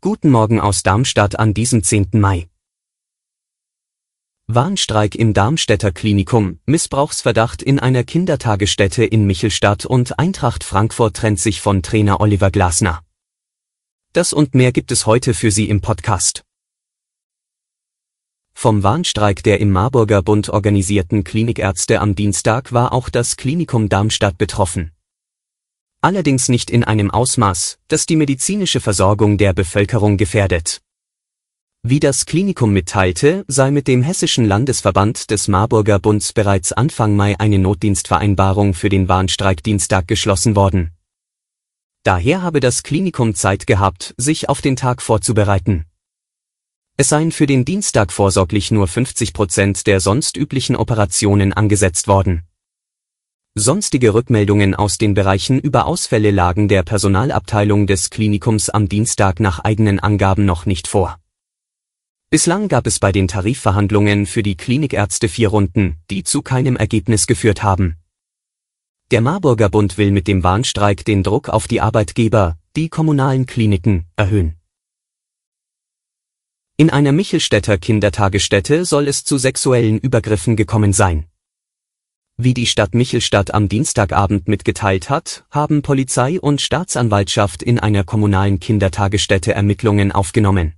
Guten Morgen aus Darmstadt an diesem 10. Mai. Warnstreik im Darmstädter Klinikum, Missbrauchsverdacht in einer Kindertagesstätte in Michelstadt und Eintracht Frankfurt trennt sich von Trainer Oliver Glasner. Das und mehr gibt es heute für Sie im Podcast. Vom Warnstreik der im Marburger Bund organisierten Klinikärzte am Dienstag war auch das Klinikum Darmstadt betroffen. Allerdings nicht in einem Ausmaß, das die medizinische Versorgung der Bevölkerung gefährdet. Wie das Klinikum mitteilte, sei mit dem Hessischen Landesverband des Marburger Bunds bereits Anfang Mai eine Notdienstvereinbarung für den Warnstreikdienstag geschlossen worden. Daher habe das Klinikum Zeit gehabt, sich auf den Tag vorzubereiten. Es seien für den Dienstag vorsorglich nur 50 Prozent der sonst üblichen Operationen angesetzt worden. Sonstige Rückmeldungen aus den Bereichen über Ausfälle lagen der Personalabteilung des Klinikums am Dienstag nach eigenen Angaben noch nicht vor. Bislang gab es bei den Tarifverhandlungen für die Klinikärzte vier Runden, die zu keinem Ergebnis geführt haben. Der Marburger Bund will mit dem Warnstreik den Druck auf die Arbeitgeber, die kommunalen Kliniken, erhöhen. In einer Michelstädter Kindertagesstätte soll es zu sexuellen Übergriffen gekommen sein. Wie die Stadt Michelstadt am Dienstagabend mitgeteilt hat, haben Polizei und Staatsanwaltschaft in einer kommunalen Kindertagesstätte Ermittlungen aufgenommen.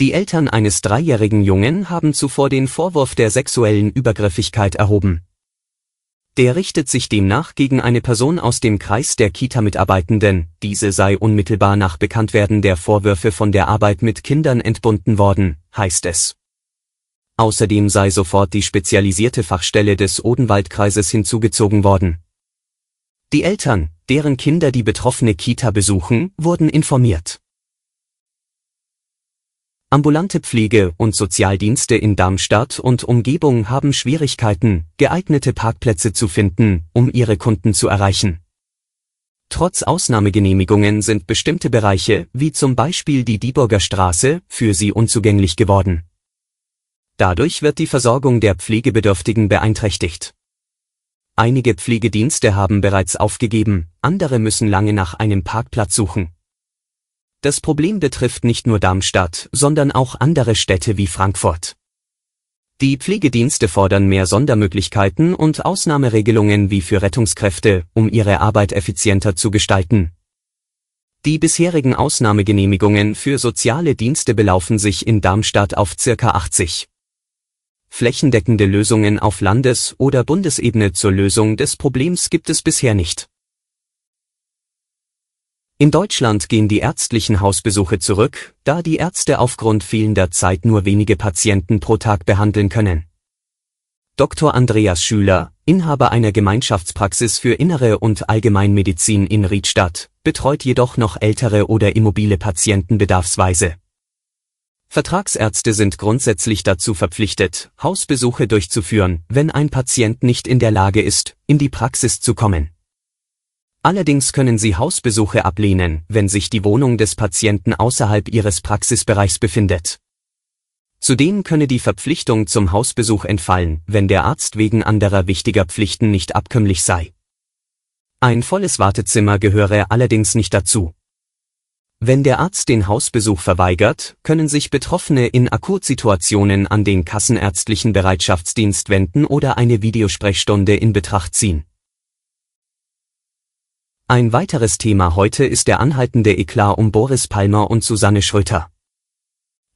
Die Eltern eines dreijährigen Jungen haben zuvor den Vorwurf der sexuellen Übergriffigkeit erhoben. Der richtet sich demnach gegen eine Person aus dem Kreis der Kita-Mitarbeitenden, diese sei unmittelbar nach Bekanntwerden der Vorwürfe von der Arbeit mit Kindern entbunden worden, heißt es. Außerdem sei sofort die spezialisierte Fachstelle des Odenwaldkreises hinzugezogen worden. Die Eltern, deren Kinder die betroffene Kita besuchen, wurden informiert. Ambulante Pflege und Sozialdienste in Darmstadt und Umgebung haben Schwierigkeiten, geeignete Parkplätze zu finden, um ihre Kunden zu erreichen. Trotz Ausnahmegenehmigungen sind bestimmte Bereiche, wie zum Beispiel die Dieburger Straße, für sie unzugänglich geworden. Dadurch wird die Versorgung der Pflegebedürftigen beeinträchtigt. Einige Pflegedienste haben bereits aufgegeben, andere müssen lange nach einem Parkplatz suchen. Das Problem betrifft nicht nur Darmstadt, sondern auch andere Städte wie Frankfurt. Die Pflegedienste fordern mehr Sondermöglichkeiten und Ausnahmeregelungen wie für Rettungskräfte, um ihre Arbeit effizienter zu gestalten. Die bisherigen Ausnahmegenehmigungen für soziale Dienste belaufen sich in Darmstadt auf circa 80. Flächendeckende Lösungen auf Landes- oder Bundesebene zur Lösung des Problems gibt es bisher nicht. In Deutschland gehen die ärztlichen Hausbesuche zurück, da die Ärzte aufgrund fehlender Zeit nur wenige Patienten pro Tag behandeln können. Dr. Andreas Schüler, Inhaber einer Gemeinschaftspraxis für Innere und Allgemeinmedizin in Riedstadt, betreut jedoch noch ältere oder immobile Patienten bedarfsweise. Vertragsärzte sind grundsätzlich dazu verpflichtet, Hausbesuche durchzuführen, wenn ein Patient nicht in der Lage ist, in die Praxis zu kommen. Allerdings können Sie Hausbesuche ablehnen, wenn sich die Wohnung des Patienten außerhalb Ihres Praxisbereichs befindet. Zudem könne die Verpflichtung zum Hausbesuch entfallen, wenn der Arzt wegen anderer wichtiger Pflichten nicht abkömmlich sei. Ein volles Wartezimmer gehöre allerdings nicht dazu. Wenn der Arzt den Hausbesuch verweigert, können sich Betroffene in Akutsituationen an den kassenärztlichen Bereitschaftsdienst wenden oder eine Videosprechstunde in Betracht ziehen. Ein weiteres Thema heute ist der anhaltende Eklat um Boris Palmer und Susanne Schröter.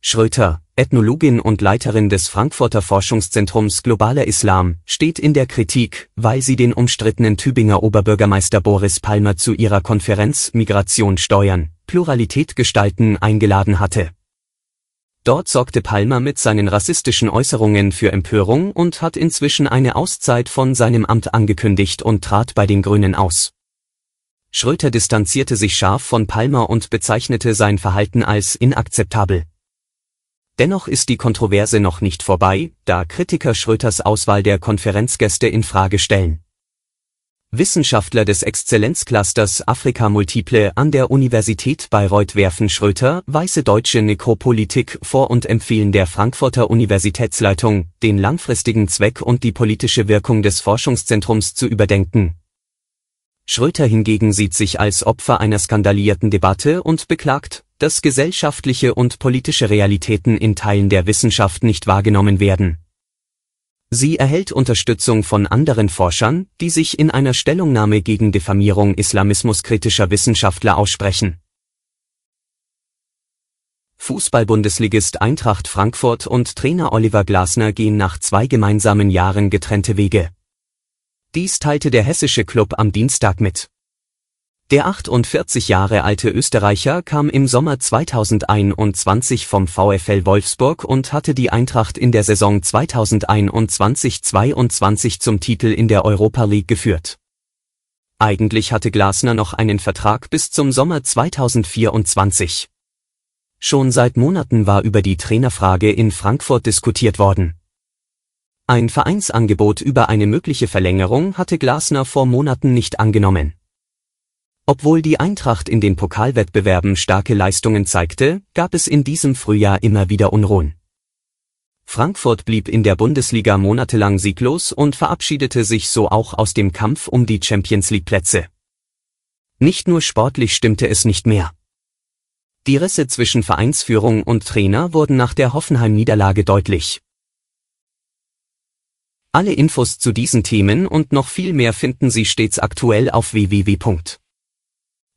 Schröter, Ethnologin und Leiterin des Frankfurter Forschungszentrums Globaler Islam, steht in der Kritik, weil sie den umstrittenen Tübinger Oberbürgermeister Boris Palmer zu ihrer Konferenz Migration steuern, Pluralität gestalten eingeladen hatte. Dort sorgte Palmer mit seinen rassistischen Äußerungen für Empörung und hat inzwischen eine Auszeit von seinem Amt angekündigt und trat bei den Grünen aus. Schröter distanzierte sich scharf von Palmer und bezeichnete sein Verhalten als inakzeptabel. Dennoch ist die Kontroverse noch nicht vorbei, da Kritiker Schröters Auswahl der Konferenzgäste in Frage stellen. Wissenschaftler des Exzellenzclusters Afrika Multiple an der Universität Bayreuth werfen Schröter weiße deutsche Nekropolitik vor und empfehlen der Frankfurter Universitätsleitung, den langfristigen Zweck und die politische Wirkung des Forschungszentrums zu überdenken. Schröter hingegen sieht sich als Opfer einer skandalierten Debatte und beklagt, dass gesellschaftliche und politische Realitäten in Teilen der Wissenschaft nicht wahrgenommen werden. Sie erhält Unterstützung von anderen Forschern, die sich in einer Stellungnahme gegen Diffamierung islamismuskritischer Wissenschaftler aussprechen. Fußballbundesligist Eintracht Frankfurt und Trainer Oliver Glasner gehen nach zwei gemeinsamen Jahren getrennte Wege. Dies teilte der hessische Club am Dienstag mit. Der 48 Jahre alte Österreicher kam im Sommer 2021 vom VfL Wolfsburg und hatte die Eintracht in der Saison 2021-22 zum Titel in der Europa League geführt. Eigentlich hatte Glasner noch einen Vertrag bis zum Sommer 2024. Schon seit Monaten war über die Trainerfrage in Frankfurt diskutiert worden. Ein Vereinsangebot über eine mögliche Verlängerung hatte Glasner vor Monaten nicht angenommen. Obwohl die Eintracht in den Pokalwettbewerben starke Leistungen zeigte, gab es in diesem Frühjahr immer wieder Unruhen. Frankfurt blieb in der Bundesliga monatelang sieglos und verabschiedete sich so auch aus dem Kampf um die Champions League Plätze. Nicht nur sportlich stimmte es nicht mehr. Die Risse zwischen Vereinsführung und Trainer wurden nach der Hoffenheim-Niederlage deutlich. Alle Infos zu diesen Themen und noch viel mehr finden Sie stets aktuell auf